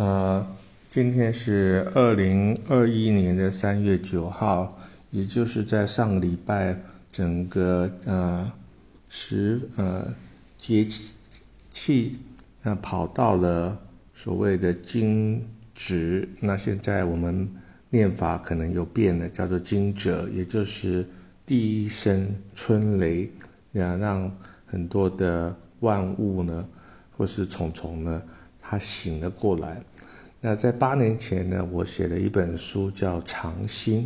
呃，今天是二零二一年的三月九号，也就是在上个礼拜，整个呃时呃节气呃跑到了所谓的惊蛰，那现在我们念法可能又变了，叫做惊蛰，也就是第一声春雷，要让很多的万物呢，或是虫虫呢。他醒了过来。那在八年前呢，我写了一本书叫《长心》，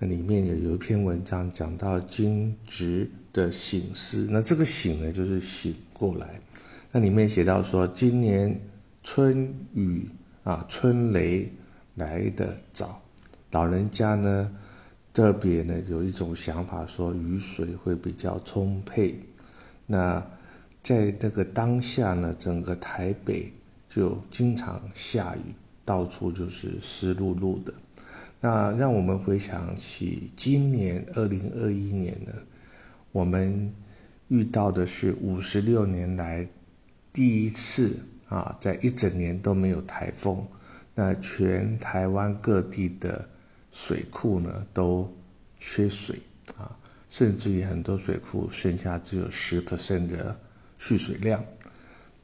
那里面有有一篇文章讲到惊蛰的醒思。那这个醒呢，就是醒过来。那里面写到说，今年春雨啊，春雷来得早，老人家呢特别呢有一种想法，说雨水会比较充沛。那在那个当下呢，整个台北。就经常下雨，到处就是湿漉漉的。那让我们回想起今年二零二一年呢，我们遇到的是五十六年来第一次啊，在一整年都没有台风。那全台湾各地的水库呢都缺水啊，甚至于很多水库剩下只有十 percent 的蓄水量。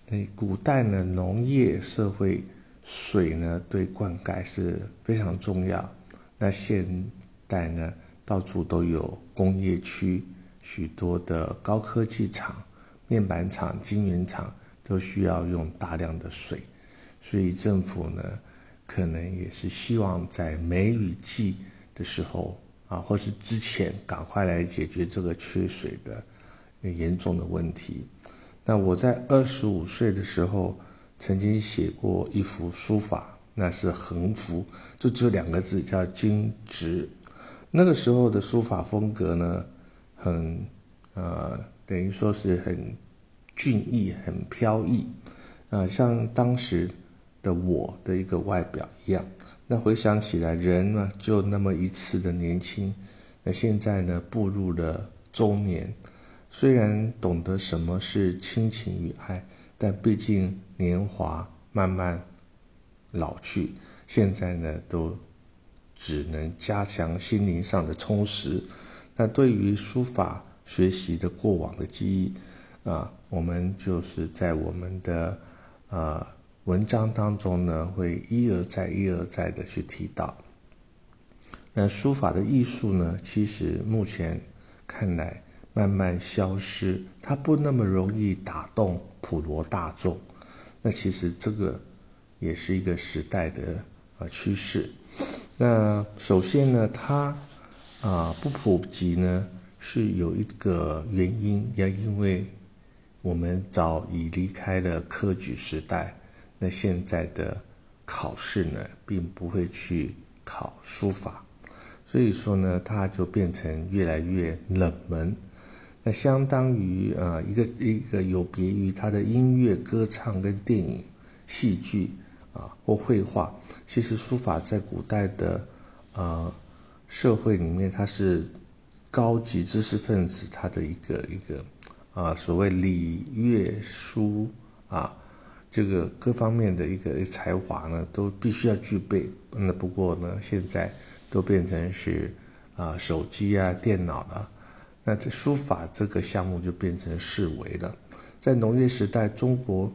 那，古代呢，农业社会水呢对灌溉是非常重要。那现代呢，到处都有工业区，许多的高科技厂、面板厂、晶圆厂都需要用大量的水，所以政府呢，可能也是希望在梅雨季的时候啊，或是之前赶快来解决这个缺水的严重的问题。那我在二十五岁的时候，曾经写过一幅书法，那是横幅，就只有两个字，叫“金直”。那个时候的书法风格呢，很呃，等于说是很俊逸、很飘逸，啊，像当时的我的一个外表一样。那回想起来，人呢就那么一次的年轻，那现在呢步入了中年。虽然懂得什么是亲情与爱，但毕竟年华慢慢老去，现在呢都只能加强心灵上的充实。那对于书法学习的过往的记忆啊，我们就是在我们的呃文章当中呢，会一而再、一而再的去提到。那书法的艺术呢，其实目前看来。慢慢消失，它不那么容易打动普罗大众。那其实这个也是一个时代的啊趋势。那首先呢，它啊不普及呢，是有一个原因，也因为我们早已离开了科举时代。那现在的考试呢，并不会去考书法，所以说呢，它就变成越来越冷门。那相当于呃一个一个有别于他的音乐、歌唱跟电影、戏剧啊或绘画。其实书法在古代的呃社会里面，它是高级知识分子他的一个一个啊所谓礼乐书啊这个各方面的一个才华呢，都必须要具备。那不过呢，现在都变成是啊手机啊电脑了。那这书法这个项目就变成视为了，在农业时代，中国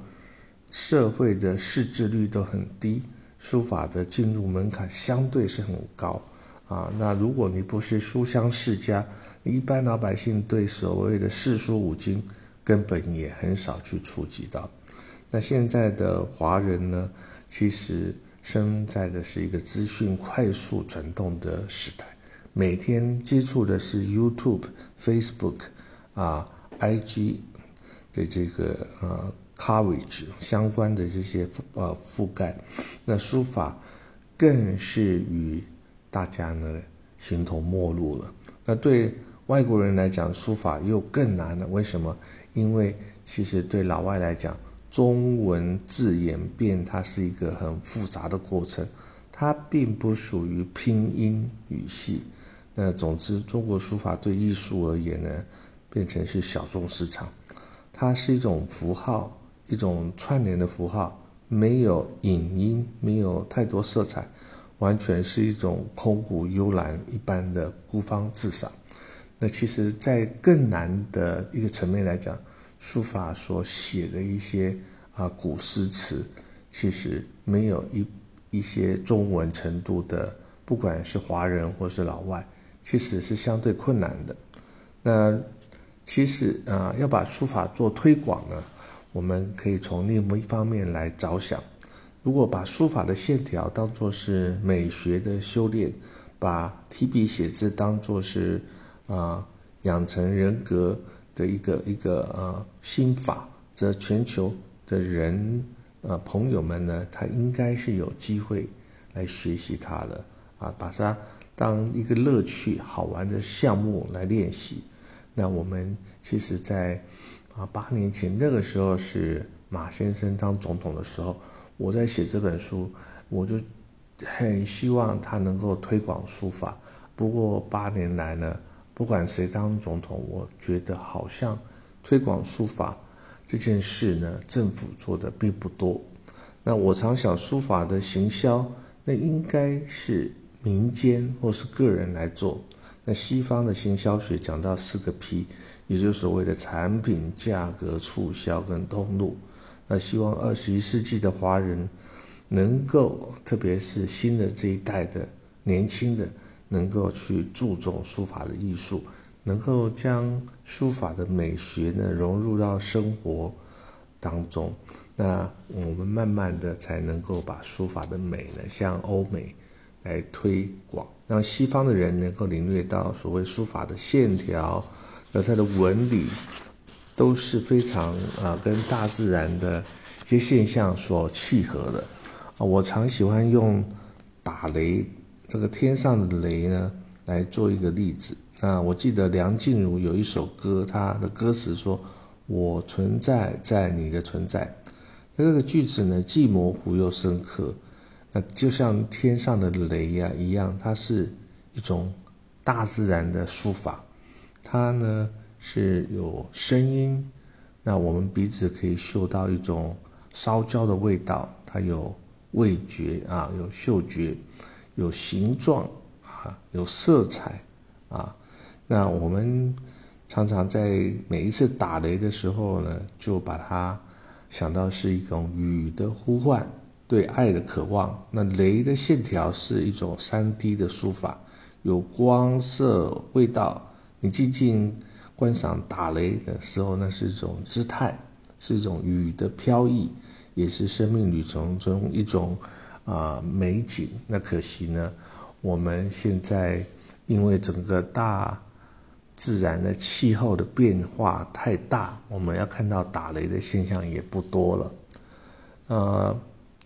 社会的识字率都很低，书法的进入门槛相对是很高啊。那如果你不是书香世家，一般老百姓对所谓的四书五经根本也很少去触及到。那现在的华人呢，其实生在的是一个资讯快速转动的时代。每天接触的是 YouTube、Facebook 啊、IG 的这个呃 coverage 相关的这些呃覆盖，那书法更是与大家呢形同陌路了。那对外国人来讲，书法又更难了。为什么？因为其实对老外来讲，中文字演变它是一个很复杂的过程，它并不属于拼音语系。那总之，中国书法对艺术而言呢，变成是小众市场。它是一种符号，一种串联的符号，没有影音，没有太多色彩，完全是一种空谷幽兰一般的孤芳自赏。那其实，在更难的一个层面来讲，书法所写的一些啊古诗词，其实没有一一些中文程度的，不管是华人或是老外，其实是相对困难的。那其实啊，要把书法做推广呢？我们可以从另外一方面来着想，如果把书法的线条当作是美学的修炼，把提笔写字当作是啊养成人格的一个一个呃心法，则全球的人呃朋友们呢，他应该是有机会来学习它的啊，把它当一个乐趣、好玩的项目来练习。那我们其实，在啊，八年前那个时候是马先生当总统的时候，我在写这本书，我就很希望他能够推广书法。不过八年来呢，不管谁当总统，我觉得好像推广书法这件事呢，政府做的并不多。那我常想，书法的行销，那应该是民间或是个人来做。那西方的行销学讲到四个 P。也就是所谓的产品、价格、促销跟通路。那希望二十一世纪的华人能够，特别是新的这一代的年轻的，能够去注重书法的艺术，能够将书法的美学呢融入到生活当中。那我们慢慢的才能够把书法的美呢向欧美来推广，让西方的人能够领略到所谓书法的线条。而它的纹理都是非常啊，跟大自然的一些现象所契合的啊。我常喜欢用打雷这个天上的雷呢来做一个例子。那我记得梁静茹有一首歌，她的歌词说：“我存在在你的存在。”那这个句子呢，既模糊又深刻。那就像天上的雷呀一样，它是一种大自然的书法。它呢是有声音，那我们鼻子可以嗅到一种烧焦的味道。它有味觉啊，有嗅觉，有形状啊，有色彩啊。那我们常常在每一次打雷的时候呢，就把它想到是一种雨的呼唤，对爱的渴望。那雷的线条是一种三 D 的书法，有光、色、味道。你静静观赏打雷的时候，那是一种姿态，是一种雨的飘逸，也是生命旅程中一种啊美景。那可惜呢，我们现在因为整个大自然的气候的变化太大，我们要看到打雷的现象也不多了。呃，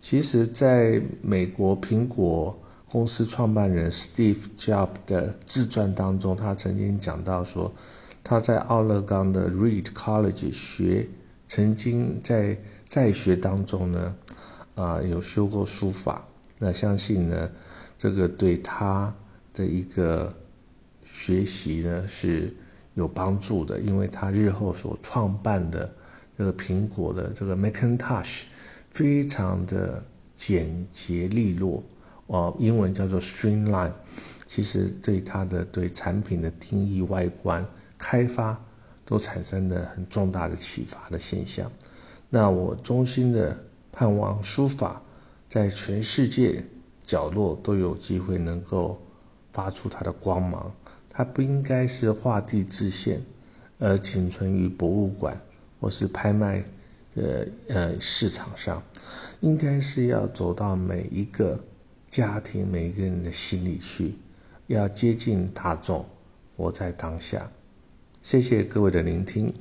其实，在美国苹果。公司创办人 Steve Jobs 的自传当中，他曾经讲到说，他在奥勒冈的 Reed College 学，曾经在在学当中呢，啊，有修过书法。那相信呢，这个对他的一个学习呢是有帮助的，因为他日后所创办的这个苹果的这个 Macintosh，非常的简洁利落。哦，英文叫做 streamline，其实对它的对产品的定义、外观、开发都产生了很重大的启发的现象。那我衷心的盼望书法在全世界角落都有机会能够发出它的光芒。它不应该是画地自限，而仅存于博物馆或是拍卖呃呃市场上，应该是要走到每一个。家庭每一个人的心里去，要接近大众，活在当下。谢谢各位的聆听。